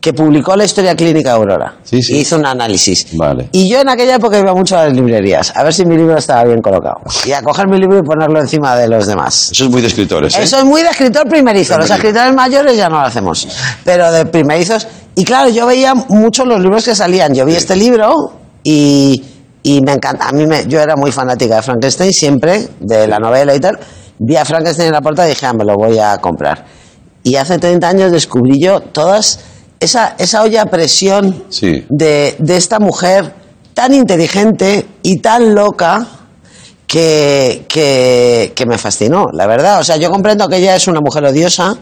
que publicó la historia clínica de Aurora. Sí, sí. Y hizo un análisis. Vale. Y yo en aquella época iba mucho a las librerías, a ver si mi libro estaba bien colocado. Y a coger mi libro y ponerlo encima de los demás. Eso es muy de escritores, ¿eh? Eso es muy de escritor primerizo. Los escritores mayores ya no lo hacemos. Pero de primerizos. Y claro, yo veía muchos los libros que salían. Yo vi este libro y, y me encanta. A mí me, yo era muy fanática de Frankenstein siempre, de la novela y tal. Vi a Frankenstein en la puerta y dije, ah, me lo voy a comprar. Y hace 30 años descubrí yo todas. Esa, esa olla a presión Sí. de, de esta mujer tan inteligente y tan loca que, que, que me fascinó, la verdad. O sea, yo comprendo que ella es una mujer odiosa,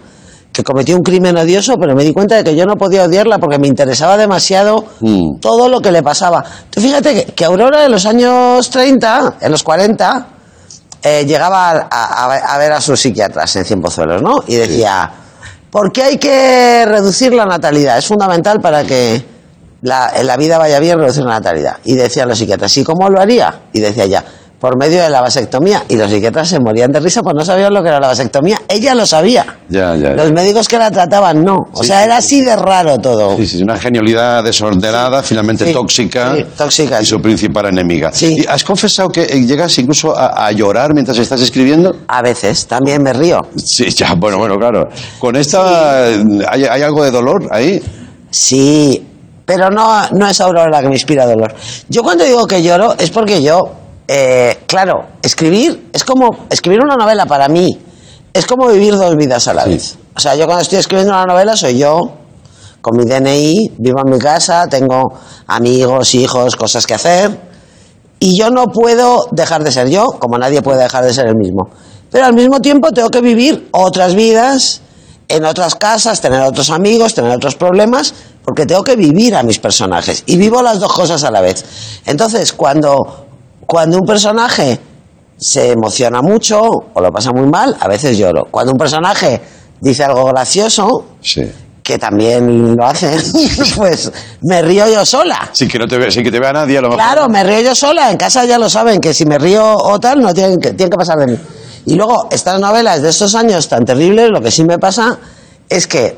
que cometió un crimen odioso, pero me di cuenta de que yo no podía odiarla porque me interesaba demasiado Mm. todo lo que le pasaba. Tú fíjate que, que Aurora en los años 30, en los 40, eh, llegaba a, a- a ver a sus psiquiatras en Cienpozuelos, ¿no? Y decía, ¿por qué hay que reducir la natalidad? Es fundamental para que la, la vida vaya bien reducir la natalidad. Y decían los psiquiatras, ¿y cómo lo haría? Y decía ella, por medio de la vasectomía. Y los psiquiatras se morían de risa, pues no sabían lo que era la vasectomía. Ella lo sabía. Ya, ya, ya. Los médicos que la trataban no. O Sí, sea, sí, era sí. así de raro todo. Sí, sí, una genialidad desordenada, finalmente Sí, tóxica. sí, tóxica, Y sí. su principal enemiga. Sí. ¿Y ¿Has confesado que eh, llegas incluso a, a llorar mientras estás escribiendo? A veces, también me río. Sí, ya, bueno, bueno, claro. Con esta, ¿hay, hay algo de dolor ahí? Sí, pero no, no es Aurora la que me inspira dolor. Yo cuando digo que lloro es porque yo, eh, claro, escribir es como, escribir una novela para mí es como vivir dos vidas a la Sí. vez. O sea, yo cuando estoy escribiendo una novela soy yo, con mi DNI, vivo en mi casa, tengo amigos, hijos, cosas que hacer, y yo no puedo dejar de ser yo, como nadie puede dejar de ser el mismo. Pero al mismo tiempo tengo que vivir otras vidas, en otras casas, tener otros amigos, tener otros problemas, porque tengo que vivir a mis personajes. Y vivo las dos cosas a la vez. Entonces, cuando, cuando un personaje se emociona mucho o lo pasa muy mal, a veces lloro. Cuando un personaje dice algo gracioso, Sí. que también lo hace, pues me río yo sola. Sin que, no te, ve- sin que te vea nadie, a lo mejor. Claro, me río yo sola. En casa ya lo saben, que si me río o tal, no tienen que, tienen que pasar de mí. Y luego, estas novelas de estos años tan terribles, lo que sí me pasa es que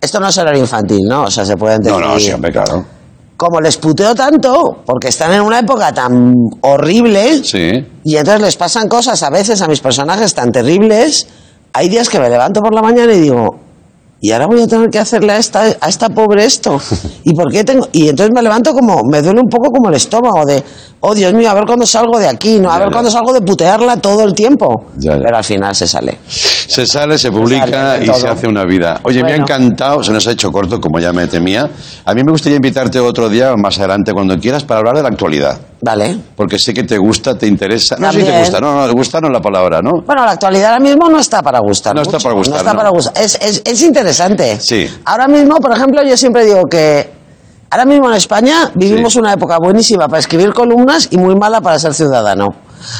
esto no es horario infantil, ¿no? O sea, se pueden No, decir... no, sí, hombre, claro. Como les puteo tanto, porque están en una época tan horrible, Sí. y entonces les pasan cosas a veces a mis personajes tan terribles, hay días que me levanto por la mañana y digo, y ahora voy a tener que hacerle a esta, a esta pobre esto. ¿Y por qué tengo? Y entonces me levanto como, me duele un poco como el estómago de, oh Dios mío, a ver cuándo salgo de aquí, ¿no? A Ya, ver ya. cuándo salgo de putearla todo el tiempo. Ya, ya. Pero al final se sale. Se sale, se publica sale, y se hace una vida. Oye, me ha encantado, se nos ha hecho corto, como ya me temía. A mí me gustaría invitarte otro día, más adelante, cuando quieras, para hablar de la actualidad. Vale. Porque sé que te gusta, te interesa. No sé si te gusta, no, no, te gusta no es la palabra, ¿no? Bueno, la actualidad ahora mismo no está para gustar. No está para gustar, No está ¿no? para gustar. Es, es, es interesante. Sí. Ahora mismo, por ejemplo, yo siempre digo que ahora mismo en España vivimos Sí. una época buenísima para escribir columnas y muy mala para ser ciudadano.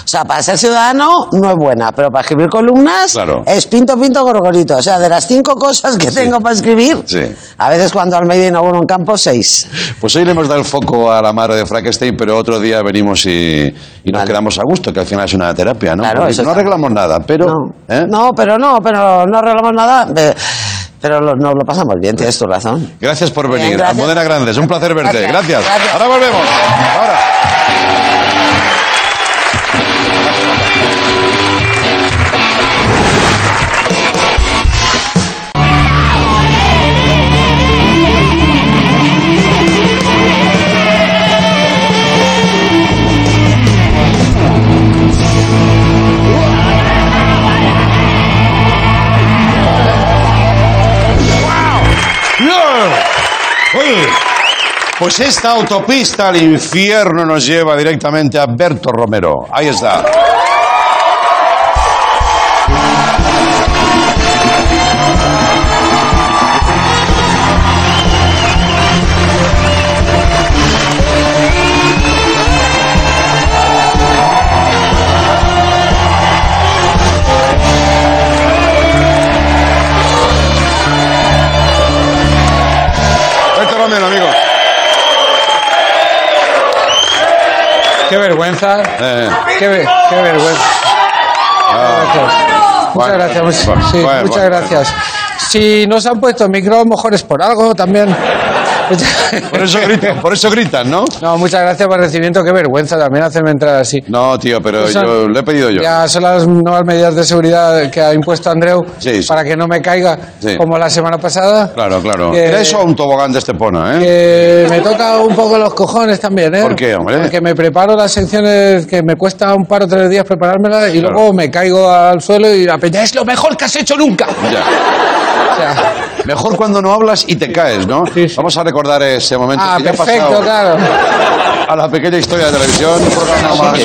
O sea, para ser ciudadano no es buena, pero para escribir columnas Claro. es pinto, pinto, gorgorito. O sea, de las cinco cosas que tengo para escribir, Sí. a veces cuando Almeida inaugura un campo, seis. Pues hoy le hemos dado el foco a la madre de Frankenstein, pero otro día venimos y, y nos Vale. quedamos a gusto, que al final es una terapia, ¿no? Claro, no arreglamos nada, pero... no. ¿eh? no, pero no, pero no arreglamos nada. pe- Pero lo- nos lo pasamos bien, tienes tu razón. Gracias por Bien, venir. gracias. Almudena Grandes, un placer verte. Gracias, Gracias. gracias. Ahora volvemos. Ahora. Pues esta autopista al infierno nos lleva directamente a Berto Romero. Ahí está. Qué vergüenza. Eh, Qué, ve- qué vergüenza. Gracias. Muchas Bueno, gracias. muchas- bueno, sí, bueno, muchas bueno, gracias. Si nos han puesto micro, mejor es por algo también. por eso gritan, por eso gritan, ¿no? No, muchas gracias por el recibimiento. Qué vergüenza también hacerme entrar así. No, tío, pero yo lo he pedido yo. Ya son las nuevas medidas de seguridad que ha impuesto Andreu Sí, sí. para que no me caiga Sí. como la semana pasada. Claro, claro. Que- Era eso a un tobogán de Estepona, ¿eh? Que me toca un poco los cojones también, ¿eh? ¿Por qué, hombre? Porque me preparo las secciones que me cuesta un par o tres días preparármelas y Claro. luego me caigo al suelo y la peña es lo mejor que has hecho nunca. Ya. O sea, Mejor cuando no hablas y te caes, ¿no? Sí, sí. Vamos a recordar ese momento ah, que ya perfecto, pasado claro. a la pequeña historia de televisión. Un programa más-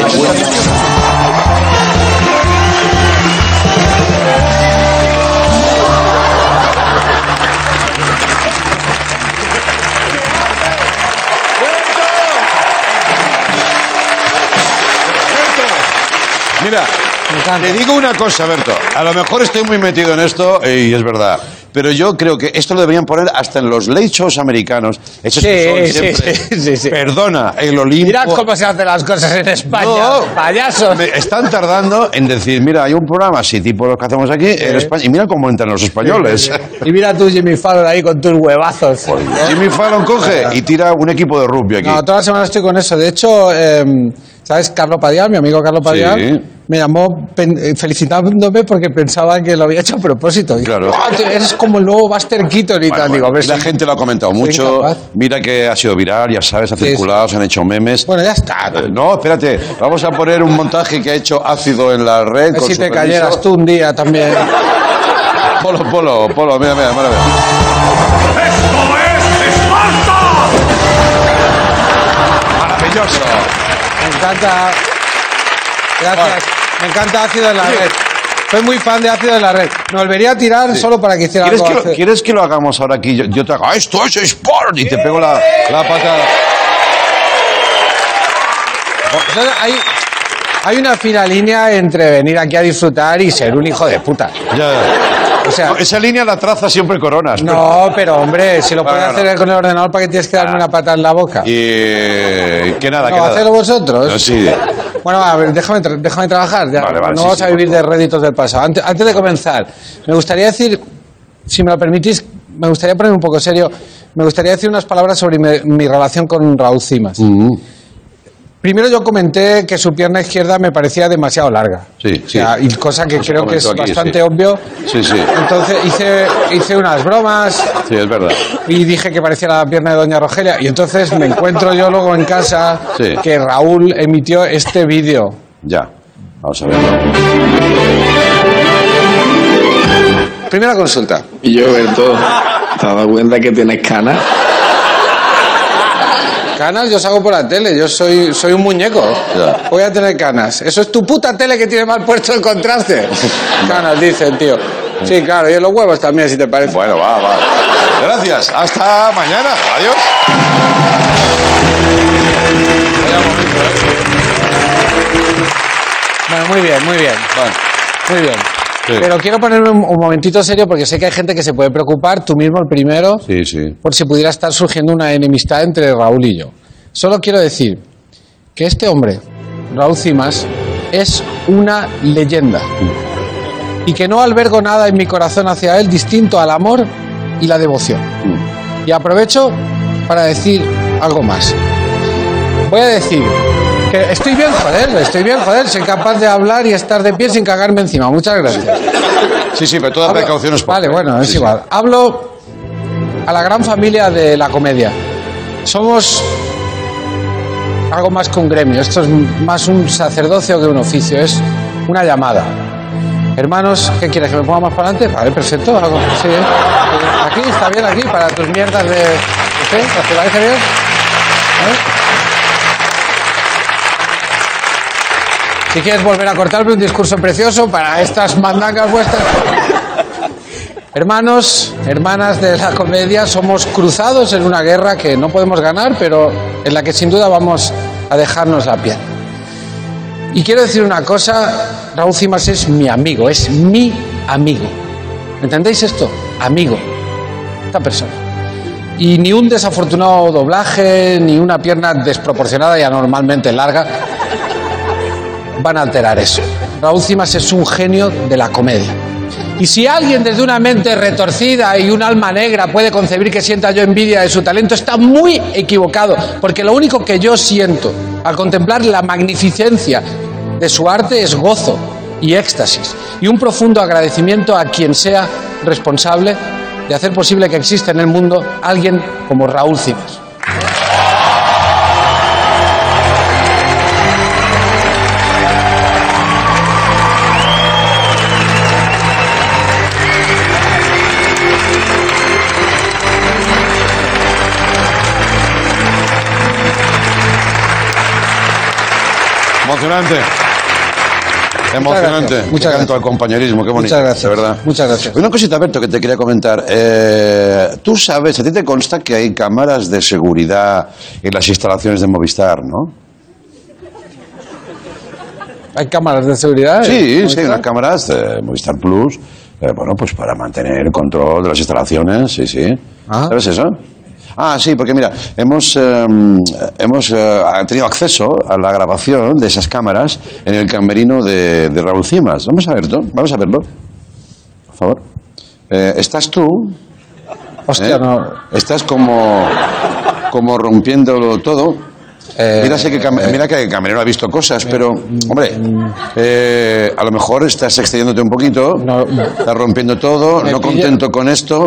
Mira. Te digo una cosa, Berto. A lo mejor estoy muy metido en esto y es verdad. Pero yo creo que esto lo deberían poner hasta en los late shows americanos. Esos que Sí, son sí, siempre, sí, sí, sí. Perdona, el Olimpo. Mirad cómo se hacen las cosas en España, No. payasos. Están tardando en decir, mira, hay un programa así, tipo los que hacemos aquí, en España, y mira cómo entran los españoles. Y mira tú, Jimmy Fallon, ahí con tus huevazos. Jimmy Fallon coge y tira un equipo de rugby aquí. No, toda la semana estoy con eso. De hecho, eh, ¿sabes? Carlos Padial, mi amigo Carlos Padial, Sí. me llamó eh, felicitándome porque pensaba que lo había hecho a propósito. Claro. "Ah, eres como el nuevo Buster Keaton y Bueno, tal. bueno, Digo, a ver y la si- gente lo ha comentado mucho. Mira que ha sido viral, ya sabes, ha circulado, se han hecho memes. Bueno, ya está. Eh, No, espérate, vamos a poner un montaje que ha hecho ácido en la red. Con si te permiso. cayeras tú un día también. Polo, polo, polo, mira, mira, mira. mira. ¡Esto es Esparta! Maravilloso. Me encanta. Gracias. Me encanta Ácido en la red. Soy muy fan de Ácido en la red. Me volvería a tirar solo para que hiciera ¿Quieres algo. que, lo. ¿Quieres que lo hagamos ahora aquí? Yo, yo te hago, "Ah, esto es sport, y te pego la, la pata. Entonces, hay, hay una fina línea entre venir aquí a disfrutar y ser un hijo de puta. Ya. O sea, No, esa línea la traza siempre Coronas. no, pero hombre, si lo puedes Bueno, hacer con el ordenador, ¿para qué tienes que darme una pata en la boca? Y eh, que nada, que No, nada. hacedlo vosotros. No, sí. Bueno, a ver, déjame, déjame trabajar. Ya. Vale, vale, no sí, vamos sí, a vivir de réditos del pasado. Antes, antes de comenzar, me gustaría decir, si me lo permitís, me gustaría poner un poco serio, me gustaría decir unas palabras sobre mi, mi relación con Raúl Cimas. Mm. Primero yo comenté que su pierna izquierda me parecía demasiado larga. Sí, O sea, sí. y cosa que creo que es aquí, bastante sí. obvio. Sí, sí. Entonces hice, hice unas bromas Sí, es verdad. y dije que parecía la pierna de Doña Rogelia. Y entonces me encuentro yo luego en casa Sí. que Raúl emitió este vídeo. Ya. Vamos a verlo. primera consulta. Y yo, Berto, ¿te has dado cuenta que tienes canas? Canas yo salgo por la tele, yo soy, soy un muñeco. Ya. Voy a tener canas. Eso es tu puta tele que tiene mal puesto el contraste. Canas, dicen, tío. Sí, claro, y en los huevos también, si te parece. Bueno, va, va. Gracias. Hasta mañana. Adiós. Bueno, muy bien, muy bien. Bueno, Muy bien. Sí. Pero quiero ponerme un, un momentito serio porque sé que hay gente que se puede preocupar, tú mismo el primero, sí, sí. por si pudiera estar surgiendo una enemistad entre Raúl y yo. Solo quiero decir que este hombre, Raúl Cimas, es una leyenda. Y que no albergo nada en mi corazón hacia él distinto al amor y la devoción. Y aprovecho para decir algo más. Voy a decir que estoy bien, joder, estoy bien, joder, soy capaz de hablar y estar de pie sin cagarme encima. Muchas gracias. Sí, sí, pero todas Hablo- precauciones. por- Vale, bueno, es Sí, sí. igual. Hablo a la gran familia de la comedia. Somos algo más que un gremio. Esto es más un sacerdocio que un oficio. Es una llamada. Hermanos, ¿qué quieres? ¿Que me ponga más para adelante? Vale, perfecto. Hago, sí, ¿eh? Aquí, está bien, aquí, para tus mierdas de... ¿Sí? ¿Te parece bien? ¿Eh? Si quieres volver a cortarme un discurso precioso para estas mandangas vuestras. Hermanos, hermanas de la comedia, somos cruzados en una guerra que no podemos ganar, pero en la que sin duda vamos a dejarnos la piel. Y quiero decir una cosa, Raúl Cimas es mi amigo, es mi amigo. ¿Entendéis esto? Amigo. Esta persona. Y ni un desafortunado doblaje, ni una pierna desproporcionada y anormalmente larga van a alterar eso. Raúl Cimas es un genio de la comedia. Y si alguien desde una mente retorcida y un alma negra puede concebir que sienta yo envidia de su talento, está muy equivocado, porque lo único que yo siento al contemplar la magnificencia de su arte es gozo y éxtasis y un profundo agradecimiento a quien sea responsable de hacer posible que exista en el mundo alguien como Raúl Cimas. Emocionante. Emocionante. gracias, muchas gracias. al compañerismo, qué bonito. Muchas gracias. De verdad. Muchas gracias. Una cosita, Alberto, que te quería comentar. Eh, Tú sabes, a ti te consta que hay cámaras de seguridad en las instalaciones de Movistar, ¿no? ¿Hay cámaras de seguridad? Sí, ¿Cómo sí, está? unas cámaras de Movistar Plus. eh, bueno, pues para mantener el control de las instalaciones, sí, sí. Ah. ¿Sabes eso? Ah, sí, porque mira, hemos, eh, hemos eh, tenido acceso a la grabación de esas cámaras en el camerino de, de Raúl Cimas. Vamos a verlo, vamos a verlo. Por favor. Eh, ¿Estás tú? Hostia, ¿eh? no. Estás como, como rompiéndolo todo. Mira, sé que, cam- mira que el camerino ha visto cosas, pero, hombre, eh, a lo mejor estás excediéndote un poquito, No. estás rompiendo todo, Me no pilla- contento con esto,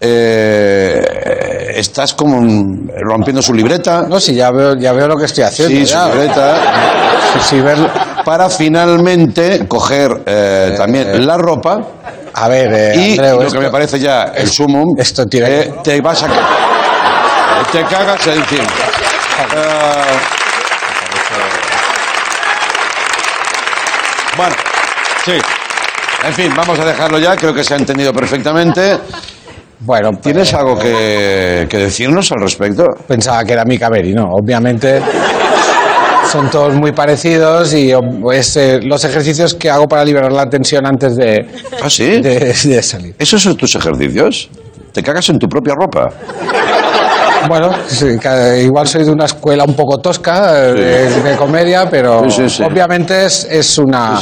eh, estás como un- rompiendo su libreta, No, sí, ya veo, ya veo lo que estoy haciendo. sí, su libreta, Sí, ver- para finalmente coger eh, también la ropa A ver, eh, y Andreu, lo esto- que me parece ya el sumum, esto eh, te vas a... Te cagas encima. Eh, bueno, sí. En fin, vamos a dejarlo ya, creo que se ha entendido perfectamente. Bueno, ¿Tienes algo que, que decirnos al respecto? pensaba que era mi camerino. Obviamente son todos muy parecidos y pues, eh, los ejercicios que hago para liberar la tensión antes de, ¿Ah, sí? de, de salir. ¿Esos son tus ejercicios? ¿Te cagas en tu propia ropa? Bueno, sí, igual soy de una escuela un poco tosca eh, de, de comedia, pero Sí, obviamente es, es una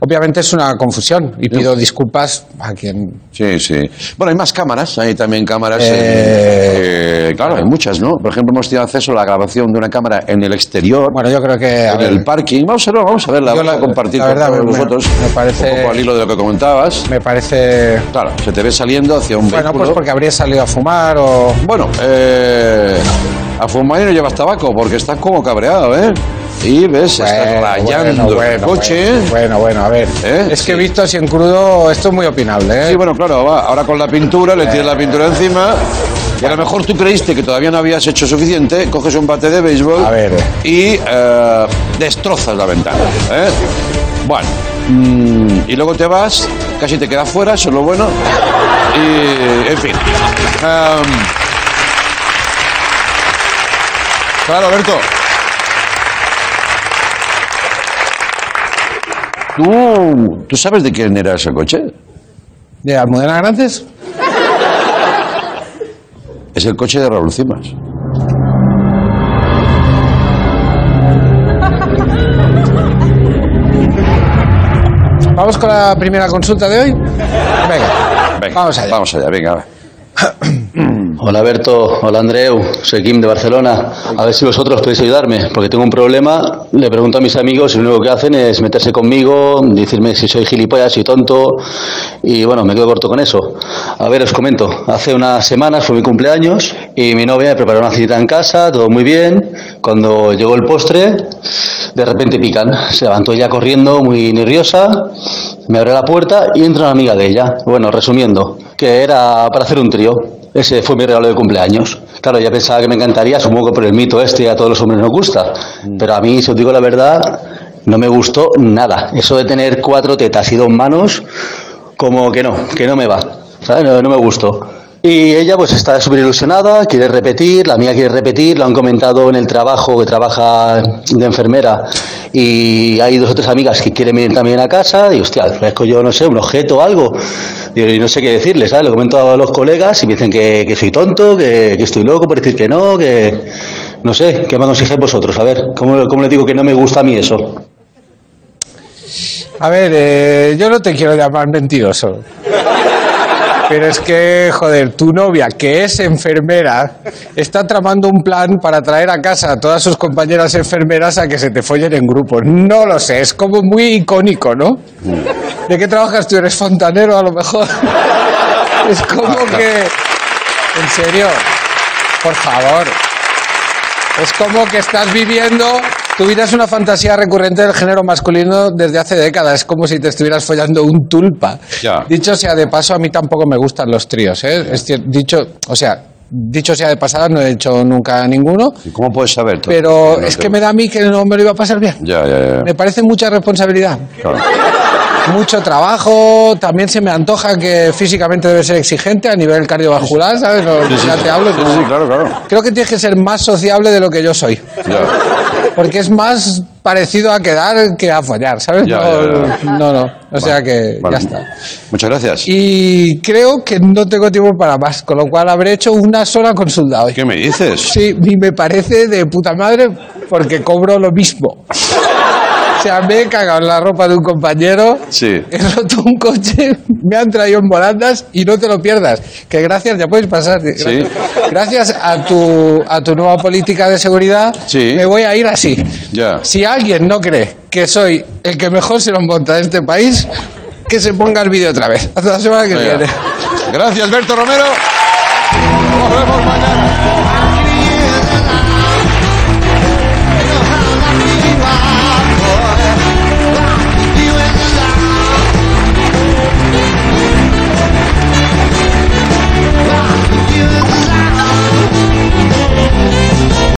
obviamente es una confusión y pido disculpas a quien Sí, sí. Bueno, hay más cámaras, hay también cámaras. Eh, eh, claro, hay muchas, ¿no? Por ejemplo, hemos tenido acceso a la grabación de una cámara en el exterior, bueno yo creo que en el parking. Vamos a verla, vamos a verla, vamos la- a compartir la con verdad, me- vosotros. me parece- Un poco al hilo de lo que comentabas. me parece Claro, se te ve saliendo hacia un bueno vehículo. pues porque habría salido a fumar o Bueno, eh, a fumar y no llevas tabaco porque estás como cabreado, ¿eh? Y ves, estás rayando el bueno, coche. Bueno, bueno, bueno, a ver. ¿Eh? Es que he visto así en crudo, esto es muy opinable, ¿eh? Sí, bueno, claro, va. Ahora con la pintura, le tiras la pintura encima. Y a lo mejor tú creíste que todavía no habías hecho suficiente, coges un bate de béisbol A ver. y eh, destrozas la ventana. ¿eh? Bueno, mm, y luego te vas, casi te quedas fuera, eso es lo bueno. Y, en fin. Am, claro, Alberto. ¿Tú, ¿Tú sabes de quién era ese coche? ¿De Almudena Grandes? Es el coche de Raúl Cimas. Vamos con la primera consulta de hoy. Venga, Venga, vamos allá. Vamos allá, venga. Hola Berto, hola Andreu, soy Kim de Barcelona. A ver si vosotros podéis ayudarme, porque tengo un problema. Le pregunto a mis amigos y lo único que hacen es meterse conmigo, decirme si soy gilipollas y tonto, y bueno, me quedo corto con eso. A ver, os comento. Hace unas semanas fue mi cumpleaños y mi novia me preparó una cita en casa, todo muy bien. Cuando llegó el postre, de repente pican. Se levantó ella corriendo, muy nerviosa, me abre la puerta y entra una amiga de ella. Bueno, resumiendo, que era para hacer un trío. Ese fue mi regalo de cumpleaños. Claro, ya pensaba que me encantaría, supongo que por el mito este a todos los hombres nos gusta. Pero a mí, si os digo la verdad, no me gustó nada. Eso de tener cuatro tetas y dos manos, como que no, que no me va. ¿Sabes? No, no me gustó. Y ella pues está súper ilusionada, quiere repetir, la mía quiere repetir, lo han comentado en el trabajo, que trabaja de enfermera, y hay dos o tres amigas que quieren venir también a casa, y hostia, ofrezco yo, no sé, un objeto o algo, y no sé qué decirles, ¿sabes? Lo comento a los colegas y me dicen que, soy tonto, que, estoy loco por decir que no, que... No sé, ¿qué me aconsejáis vosotros? A ver, ¿cómo, ¿cómo le digo que no me gusta a mí eso? A ver, eh, yo no te quiero llamar mentiroso. Pero es que, joder, tu novia, que es enfermera, está tramando un plan para traer a casa a todas sus compañeras enfermeras a que se te follen en grupo. No lo sé, es como muy icónico, ¿no? ¿De qué trabajas tú? ¿Eres fontanero a lo mejor? Es como que... En serio, por favor. Es como que estás viviendo, tu vida es una fantasía recurrente del género masculino desde hace décadas. Es como si te estuvieras follando un tulpa. Ya. Dicho sea de paso, a mí tampoco me gustan los tríos. ¿eh? Es dicho, o sea, dicho sea de pasada, no he hecho nunca ninguno. ¿Y cómo puedes saber? Pero es que me da a mí que no me lo iba a pasar bien. Ya, ya, ya. Me parece mucha responsabilidad. Claro. Mucho trabajo, también se me antoja que físicamente debe ser exigente a nivel cardiovascular, ¿sabes? No, Sí, sí, ya te hablo. Sí, sí, claro, claro. Creo que tienes que ser más sociable de lo que yo soy. Ya. Porque es más parecido a quedar que a follar, ¿sabes? Ya, no, ya, no, no. O sea que Vale. ya está. Muchas gracias. Y creo que no tengo tiempo para más, con lo cual habré hecho una sola consulta hoy. ¿Qué me dices? Sí, y me parece de puta madre porque cobro lo mismo. Sea, me he cagado en la ropa de un compañero, Sí. he roto un coche, me han traído en volandas y no te lo pierdas. Que gracias, ya puedes pasar. Gracias, gracias a, tu, a tu nueva política de seguridad, Sí. me voy a ir así. Ya. Si alguien no cree que soy el que mejor se lo monta de este país, que se ponga el vídeo otra vez. Hasta la semana que Venga. viene. Gracias, Berto Romero. Nos vemos